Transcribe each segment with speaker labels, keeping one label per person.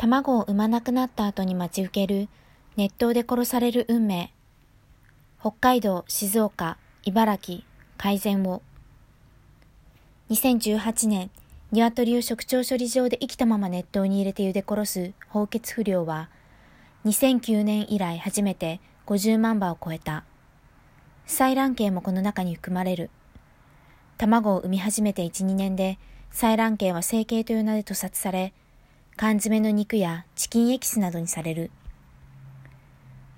Speaker 1: 卵を産まなくなった後に待ち受ける熱湯で殺される運命。北海道、静岡、茨城、改善を。2018年、鶏を食調処理場で生きたまま熱湯に入れて茹で殺す放血不良は、2009年以来初めて50万羽を超えた。採卵系もこの中に含まれる。卵を産み始めて1、2年で、採卵系は成形という名で屠殺され、缶詰の肉やチキンエキスなどにされる。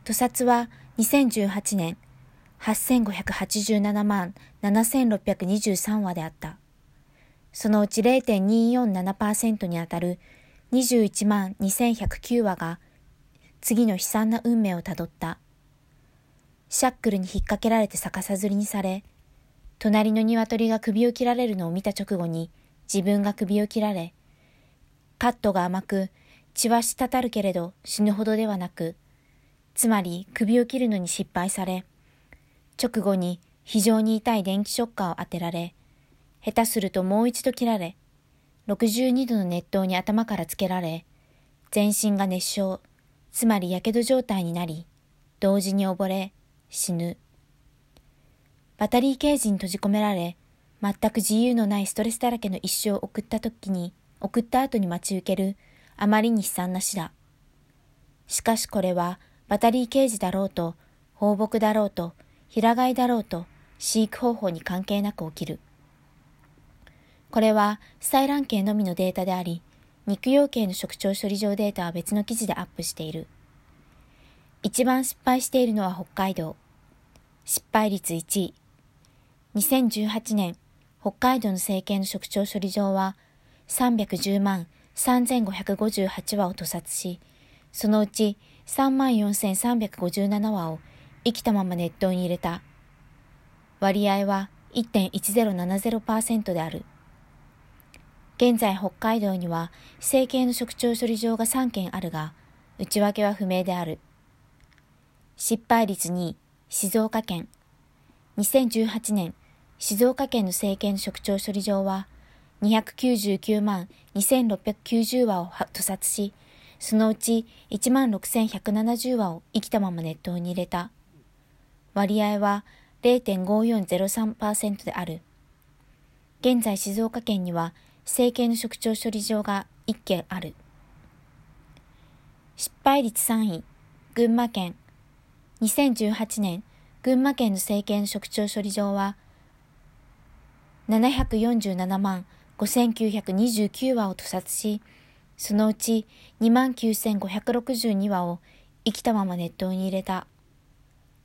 Speaker 1: 屠殺は2018年8587万7623羽であった。そのうち0.247%にあたる21万2109羽が次の悲惨な運命をたどった。シャックルに引っ掛けられて逆さずりにされ、隣の鶏が首を切られるのを見た直後に自分が首を切られ、カットが甘く、血は滴るけれど死ぬほどではなく、つまり首を切るのに失敗され、直後に非常に痛い電気ショッカーを当てられ、下手するともう一度切られ、62度の熱湯に頭からつけられ、全身が熱傷、つまり火傷状態になり、同時に溺れ、死ぬ。バタリーケージに閉じ込められ、全く自由のないストレスだらけの一生を送った時に、送った後に待ち受ける、あまりに悲惨な死だ。しかしこれは、バタリー刑事だろうと、放牧だろうと、平飼いだろうと、飼育方法に関係なく起きる。これは、採卵系のみのデータであり、肉用系の食調処理場データは別の記事でアップしている。一番失敗しているのは北海道。失敗率1位。2018年、北海道の政権の食調処理場は、310万3558羽を屠殺し、そのうち34,357羽を生きたまま熱湯に入れた。割合は1.1070%である。現在北海道には整形の食調処理場が3件あるが、内訳は不明である。失敗率2位、静岡県。2018年、静岡県の整形の食調処理場は、299万2690羽を屠殺し、そのうち1万6170羽を生きたまま熱湯に入れた。割合は0.5403%である。現在静岡県には整形の食調処理場が1件ある。失敗率3位、群馬県。2018年、群馬県の整形の食調処理場は、747万5929羽を屠殺し、そのうち29,562羽を生きたまま熱湯に入れた。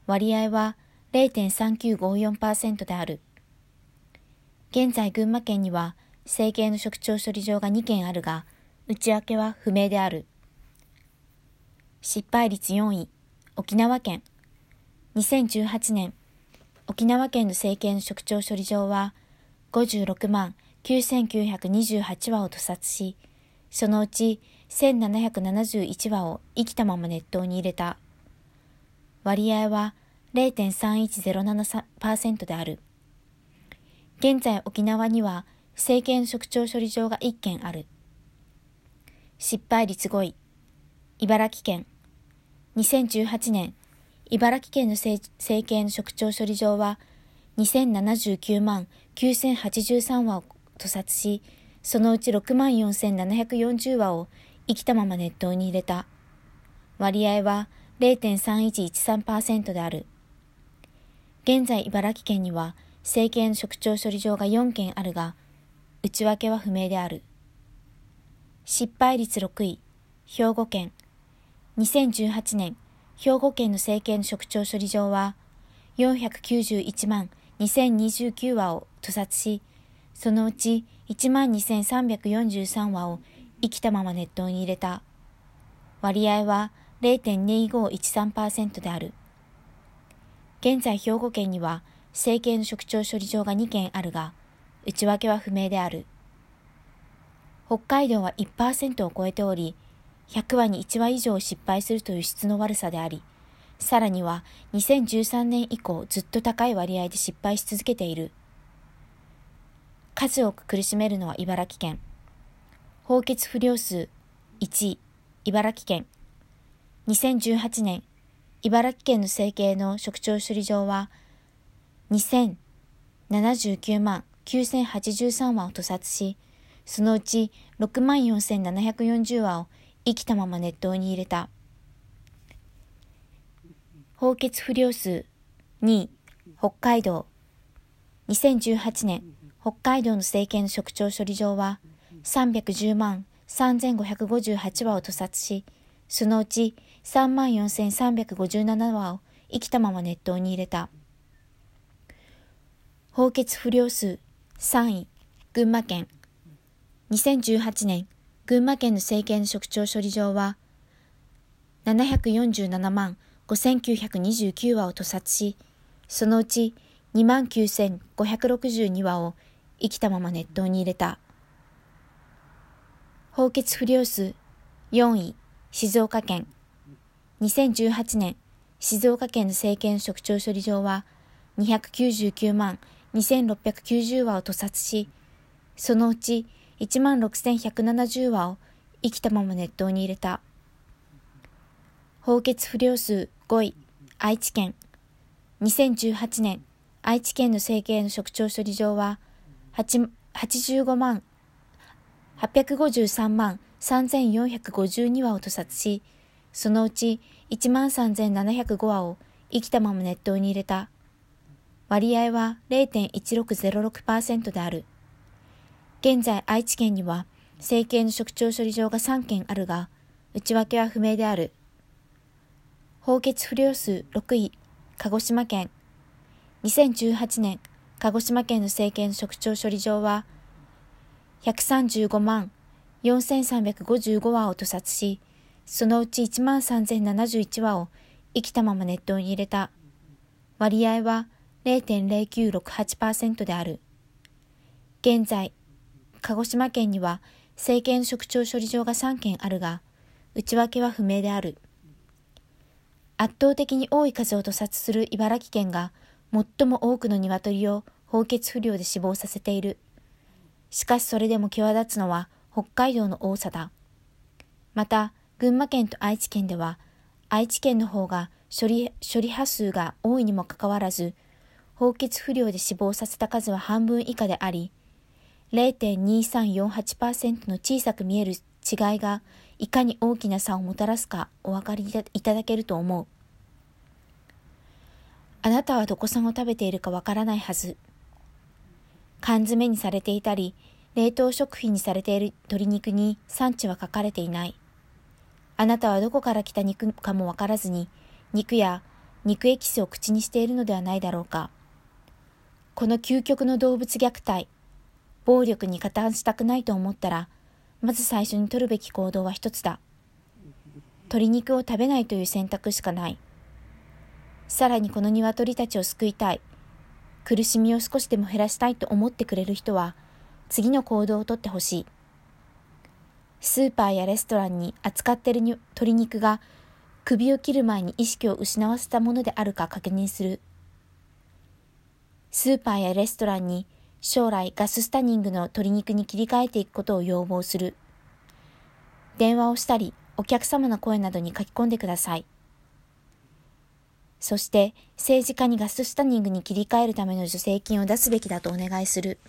Speaker 1: 割合は0.3954%である。現在群馬県には整形の食調処理場が2件あるが、内訳は不明である。失敗率4位、沖縄県。2018年、沖縄県の整形の食調処理場は56万9928羽を屠殺し、そのうち1771羽を生きたまま熱湯に入れた。割合は0.3107%である。現在沖縄には政権食調処理場が1件ある。失敗率5位。茨城県。2018年、茨城県の政権食調処理場は2079万9083羽を屠殺し、そのうち6万4740羽を生きたまま熱湯に入れた。割合は0.3113%である。現在茨城県には政権食調処理場が4件あるが、内訳は不明である。失敗率6位、兵庫県。2018年、兵庫県の政権食調処理場は、491万2029羽を屠殺し、そのうち12,343羽を生きたまま熱湯に入れた。割合は0.2513%である。現在兵庫県には整形の食調処理場が2件あるが、内訳は不明である。北海道は1%を超えており、100羽に1羽以上失敗するという質の悪さであり、さらには2013年以降ずっと高い割合で失敗し続けている。数多く苦しめるのは茨城県。放血不良数1位。茨城県。2018年、茨城県の整形の職長処理場は、2079万9083羽を屠殺し、そのうち6万4740羽を生きたまま熱湯に入れた。放血不良数2位、北海道。2018年、北海道の政権の職長処理場は310万3558羽を屠殺し、そのうち3万4357羽を生きたまま熱湯に入れた。放血不良数3位、群馬県。2018年、群馬県の政権の職長処理場は、747万5929羽を屠殺し、そのうち2万9562羽を生きたまま熱湯に入れた。放血不良数4位、静岡県。2018年、静岡県の政権職長処理場は299万2690羽を屠殺し、そのうち1万6170羽を生きたまま熱湯に入れた。放血不良数5位、愛知県。2018年、愛知県の政権の職長処理場は85万853万3452羽を屠殺し、そのうち1万3705羽を生きたまま熱湯に入れた。割合は0.1606%である。現在愛知県には政権の職長処理場が3件あるが、内訳は不明である。放血不良数6位、鹿児島県。2018年、鹿児島県の政権職長処理場は、135万4355羽を屠殺し、そのうち1万3071羽を生きたまま熱湯に入れた。割合は0.0968%である。現在、鹿児島県には政権職長処理場が3件あるが、内訳は不明である。圧倒的に多い数を屠殺する茨城県が最も多くの鶏を放血不良で死亡させている。しかしそれでも際立つのは北海道の多さだ。また、群馬県と愛知県では、愛知県の方が処理処理波数が多いにもかかわらず、放血不良で死亡させた数は半分以下であり、0.2348%の小さく見える違いがいかに大きな差をもたらすかお分かりいただけると思う。あなたはどこさんを食べているかわからないはず。缶詰にされていたり、冷凍食品にされている鶏肉に産地は書かれていない。あなたはどこから来た肉かもわからずに、肉や肉エキスを口にしているのではないだろうか。この究極の動物虐待、暴力に加担したくないと思ったら、まず最初に取るべき行動は一つだ。鶏肉を食べないという選択しかない。さらにこの鶏たちを救いたい。苦しみを少しでも減らしたいと思ってくれる人は、次の行動をとってほしい。スーパーやレストランに扱っている鶏肉が首を切る前に意識を失わせたものであるか確認する。スーパーやレストランに将来ガススタニングの鶏肉に切り替えていくことを要望する。電話をしたり、お客様の声などに書き込んでください。そして政治家にガススタニングに切り替えるための助成金を出すべきだとお願いする。